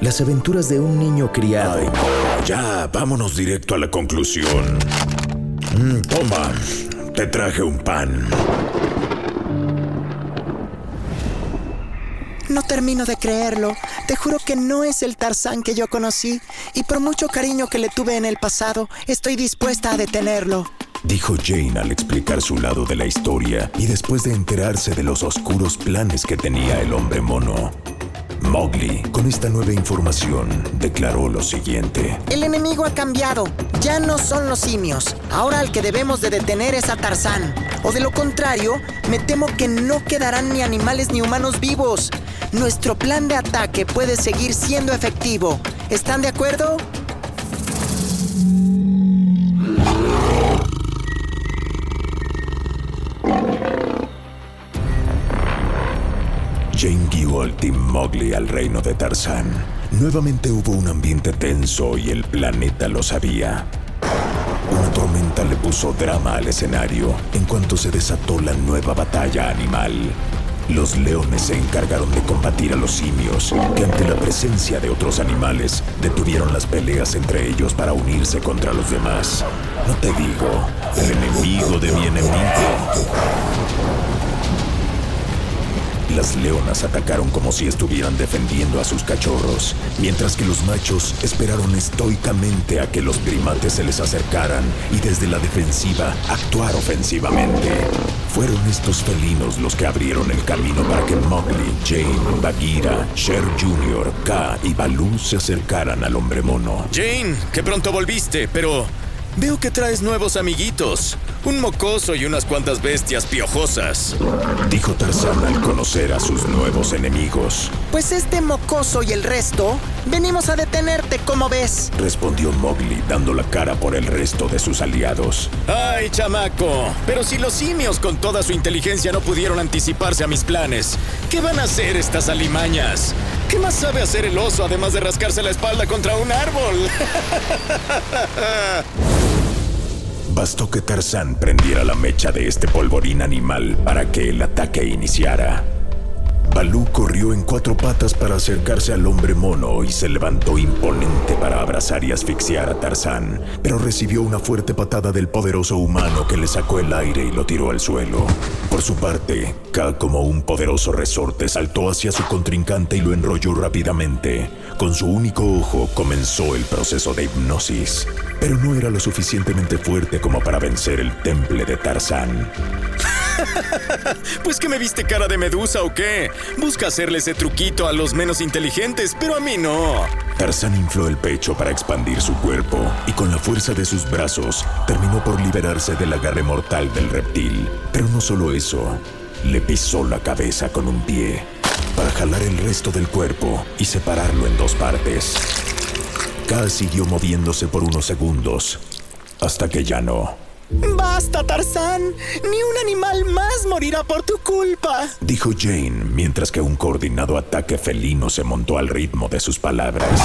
Las aventuras de un niño criado. Ay, no, ya, vámonos directo a la conclusión. Mm, toma, te traje un pan. No termino de creerlo. Te juro que no es el Tarzán que yo conocí y por mucho cariño que le tuve en el pasado, estoy dispuesta a detenerlo. Dijo Jane al explicar su lado de la historia y después de enterarse de los oscuros planes que tenía el hombre mono. Mowgli, con esta nueva información, declaró lo siguiente. El enemigo ha cambiado. Ya no son los simios. Ahora el que debemos de detener es a Tarzán. O de lo contrario, me temo que no quedarán ni animales ni humanos vivos. Nuestro plan de ataque puede seguir siendo efectivo. ¿Están de acuerdo? Jane al Team Mowgli al reino de Tarzán. Nuevamente hubo un ambiente tenso y el planeta lo sabía. Una tormenta le puso drama al escenario en cuanto se desató la nueva batalla animal. Los leones se encargaron de combatir a los simios, que ante la presencia de otros animales detuvieron las peleas entre ellos para unirse contra los demás. No te digo, el enemigo de mi enemigo. Las leonas atacaron como si estuvieran defendiendo a sus cachorros, mientras que los machos esperaron estoicamente a que los primates se les acercaran y desde la defensiva actuar ofensivamente. Fueron estos felinos los que abrieron el camino para que Mowgli, Jane, Bagheera, Sher Jr., K y Baloo se acercaran al hombre mono. Jane, que pronto volviste, pero veo que traes nuevos amiguitos. Un mocoso y unas cuantas bestias piojosas. Dijo Tarzán al conocer a sus nuevos enemigos. Pues este mocoso y el resto, venimos a detenerte, como ves. Respondió Mowgli dando la cara por el resto de sus aliados. Ay, chamaco, pero si los simios con toda su inteligencia no pudieron anticiparse a mis planes, ¿qué van a hacer estas alimañas? ¿Qué más sabe hacer el oso además de rascarse la espalda contra un árbol? Bastó que Tarzán prendiera la mecha de este polvorín animal para que el ataque iniciara. Balú corrió en cuatro patas para acercarse al hombre mono y se levantó imponente para abrazar y asfixiar a Tarzán, pero recibió una fuerte patada del poderoso humano que le sacó el aire y lo tiró al suelo. Por su parte, K como un poderoso resorte saltó hacia su contrincante y lo enrolló rápidamente. Con su único ojo comenzó el proceso de hipnosis, pero no era lo suficientemente fuerte como para vencer el temple de Tarzán. pues que me viste cara de medusa o qué? Busca hacerle ese truquito a los menos inteligentes, pero a mí no. Tarzán infló el pecho para expandir su cuerpo y con la fuerza de sus brazos terminó por liberarse del agarre mortal del reptil. Pero no solo eso, le pisó la cabeza con un pie para jalar el resto del cuerpo y separarlo en dos partes. K siguió moviéndose por unos segundos hasta que ya no. Basta, Tarzán. Ni un animal más morirá por tu culpa. Dijo Jane mientras que un coordinado ataque felino se montó al ritmo de sus palabras.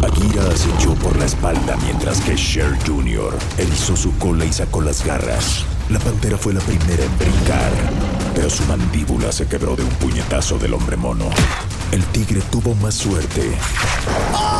Bagheera acechó por la espalda mientras que Sher Jr. erizó su cola y sacó las garras. La pantera fue la primera en brincar, pero su mandíbula se quebró de un puñetazo del hombre mono. El tigre tuvo más suerte. ¡Oh!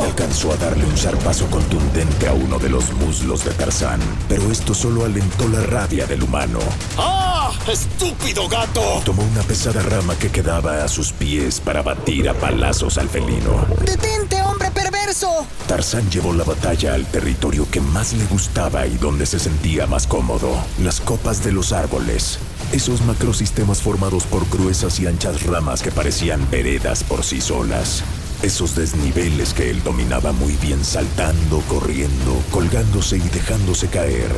Y alcanzó a darle un zarpazo contundente a uno de los muslos de Tarzán, pero esto solo alentó la rabia del humano. ¡Ah! ¡Estúpido gato! Tomó una pesada rama que quedaba a sus pies para batir a palazos al felino. ¡Detente, hombre perverso! Tarzán llevó la batalla al territorio que más le gustaba y donde se sentía más cómodo, las copas de los árboles. Esos macrosistemas formados por gruesas y anchas ramas que parecían veredas por sí solas. Esos desniveles que él dominaba muy bien saltando, corriendo, colgándose y dejándose caer.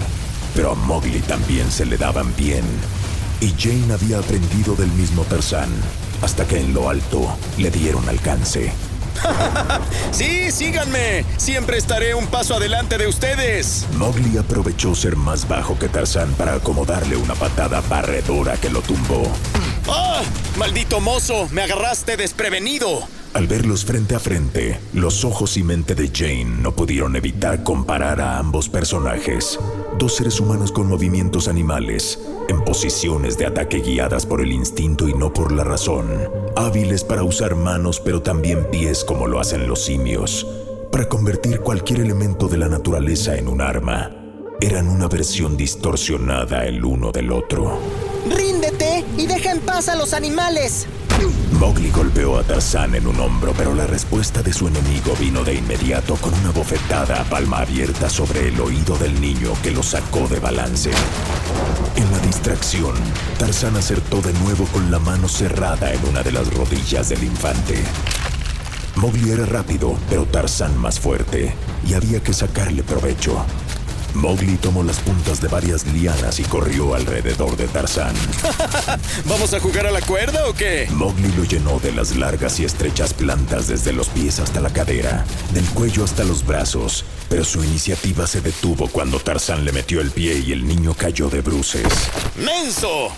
Pero a Mowgli también se le daban bien. Y Jane había aprendido del mismo Tarzán, hasta que en lo alto le dieron alcance. Sí, síganme. Siempre estaré un paso adelante de ustedes. Mowgli aprovechó ser más bajo que Tarzán para acomodarle una patada barredora que lo tumbó. ¡Ah! ¡Maldito mozo! ¡Me agarraste desprevenido! Al verlos frente a frente, los ojos y mente de Jane no pudieron evitar comparar a ambos personajes. Dos seres humanos con movimientos animales, en posiciones de ataque guiadas por el instinto y no por la razón. Hábiles para usar manos pero también pies como lo hacen los simios. Para convertir cualquier elemento de la naturaleza en un arma. Eran una versión distorsionada el uno del otro. ¡Ríndete y deja en paz a los animales! Mowgli golpeó a Tarzán en un hombro, pero la respuesta de su enemigo vino de inmediato con una bofetada a palma abierta sobre el oído del niño que lo sacó de balance. En la distracción, Tarzán acertó de nuevo con la mano cerrada en una de las rodillas del infante. Mowgli era rápido, pero Tarzán más fuerte, y había que sacarle provecho. Mowgli tomó las puntas de varias lianas y corrió alrededor de Tarzán. ¿Vamos a jugar a la cuerda o qué? Mowgli lo llenó de las largas y estrechas plantas desde los pies hasta la cadera, del cuello hasta los brazos, pero su iniciativa se detuvo cuando Tarzán le metió el pie y el niño cayó de bruces. ¡Menso!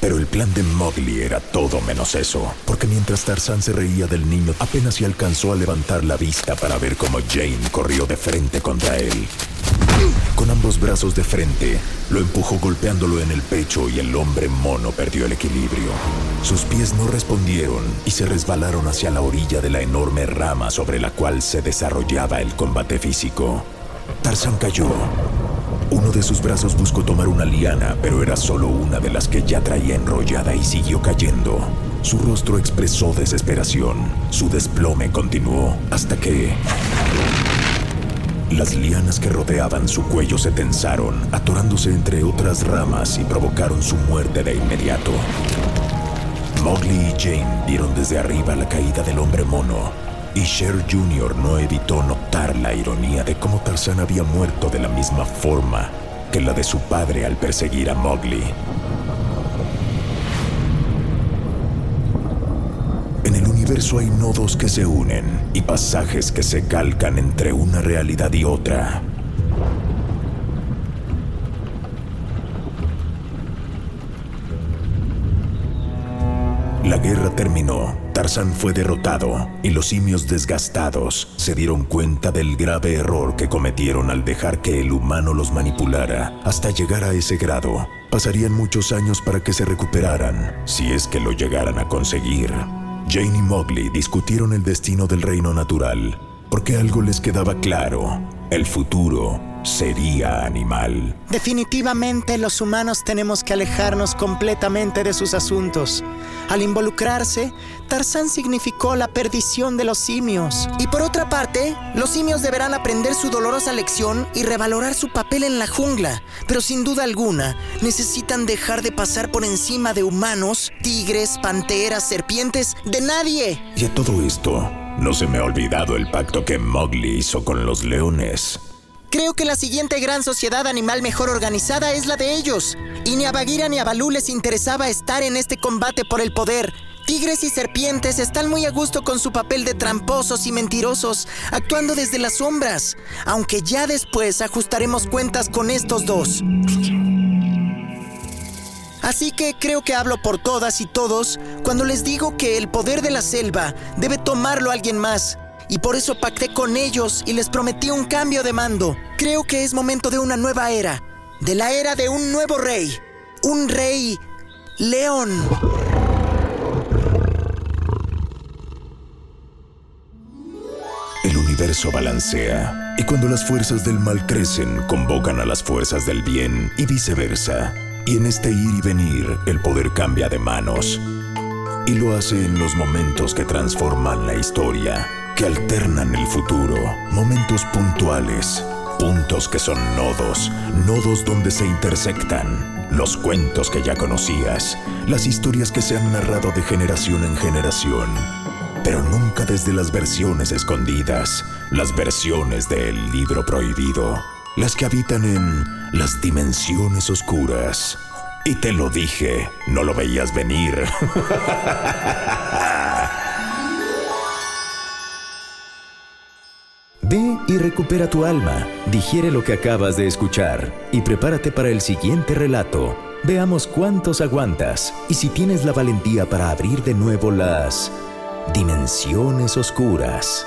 Pero el plan de Mowgli era todo menos eso, porque mientras Tarzán se reía del niño, apenas se alcanzó a levantar la vista para ver cómo Jane corrió de frente contra él. Con ambos brazos de frente, lo empujó golpeándolo en el pecho y el hombre mono perdió el equilibrio. Sus pies no respondieron y se resbalaron hacia la orilla de la enorme rama sobre la cual se desarrollaba el combate físico. Tarzán cayó. Uno de sus brazos buscó tomar una liana, pero era solo una de las que ya traía enrollada y siguió cayendo. Su rostro expresó desesperación. Su desplome continuó hasta que... Las lianas que rodeaban su cuello se tensaron, atorándose entre otras ramas y provocaron su muerte de inmediato. Mowgli y Jane vieron desde arriba la caída del hombre mono, y Sher Jr. no evitó notar la ironía de cómo Tarzán había muerto de la misma forma que la de su padre al perseguir a Mowgli. En el universo hay nodos que se unen y pasajes que se calcan entre una realidad y otra. La guerra terminó, Tarzán fue derrotado y los simios desgastados se dieron cuenta del grave error que cometieron al dejar que el humano los manipulara hasta llegar a ese grado. Pasarían muchos años para que se recuperaran, si es que lo llegaran a conseguir. Jane y Mowgli discutieron el destino del reino natural, porque algo les quedaba claro, el futuro sería animal. Definitivamente los humanos tenemos que alejarnos completamente de sus asuntos. Al involucrarse, Tarzán significó la perdición de los simios. Y por otra parte, los simios deberán aprender su dolorosa lección y revalorar su papel en la jungla. Pero sin duda alguna, necesitan dejar de pasar por encima de humanos, tigres, panteras, serpientes, de nadie. Y a todo esto, no se me ha olvidado el pacto que Mowgli hizo con los leones. Creo que la siguiente gran sociedad animal mejor organizada es la de ellos. Y ni a Bagheera ni a Balú les interesaba estar en este combate por el poder. Tigres y serpientes están muy a gusto con su papel de tramposos y mentirosos, actuando desde las sombras, aunque ya después ajustaremos cuentas con estos dos. Así que creo que hablo por todas y todos cuando les digo que el poder de la selva debe tomarlo alguien más. Y por eso pacté con ellos y les prometí un cambio de mando. Creo que es momento de una nueva era. De la era de un nuevo rey. Un rey león. universo balancea, y cuando las fuerzas del mal crecen, convocan a las fuerzas del bien, y viceversa. Y en este ir y venir, el poder cambia de manos. Y lo hace en los momentos que transforman la historia, que alternan el futuro, momentos puntuales, puntos que son nodos, nodos donde se intersectan, los cuentos que ya conocías, las historias que se han narrado de generación en generación, pero nunca desde las versiones escondidas, las versiones del libro prohibido, las que habitan en las dimensiones oscuras. Y te lo dije, no lo veías venir. y recupera tu alma, digiere lo que acabas de escuchar y prepárate para el siguiente relato. Veamos cuántos aguantas y si tienes la valentía para abrir de nuevo las dimensiones oscuras.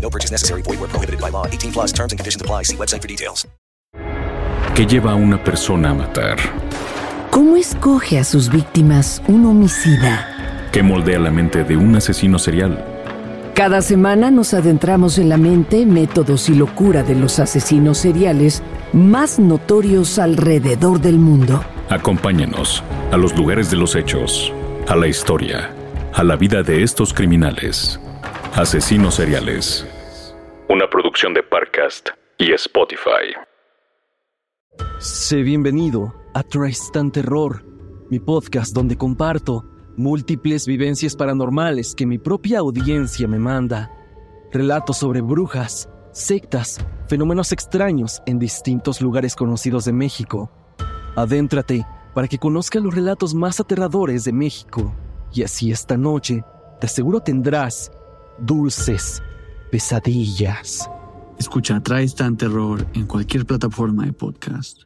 No purchase necessary. Void where prohibited by law. 18 plus terms and conditions apply. See website for details. ¿Qué lleva a una persona a matar? ¿Cómo escoge a sus víctimas un homicida? ¿Qué moldea la mente de un asesino serial? Cada semana nos adentramos en la mente, métodos y locura de los asesinos seriales más notorios alrededor del mundo. Acompáñenos a los lugares de los hechos, a la historia, a la vida de estos criminales. Asesinos seriales. Una producción de Parcast y Spotify. Sé bienvenido a Tristan Terror, mi podcast donde comparto múltiples vivencias paranormales que mi propia audiencia me manda. Relatos sobre brujas, sectas, fenómenos extraños en distintos lugares conocidos de México. Adéntrate para que conozcas los relatos más aterradores de México. Y así esta noche, te aseguro tendrás dulces pesadillas. Escucha Tristan Terror en cualquier plataforma de podcast.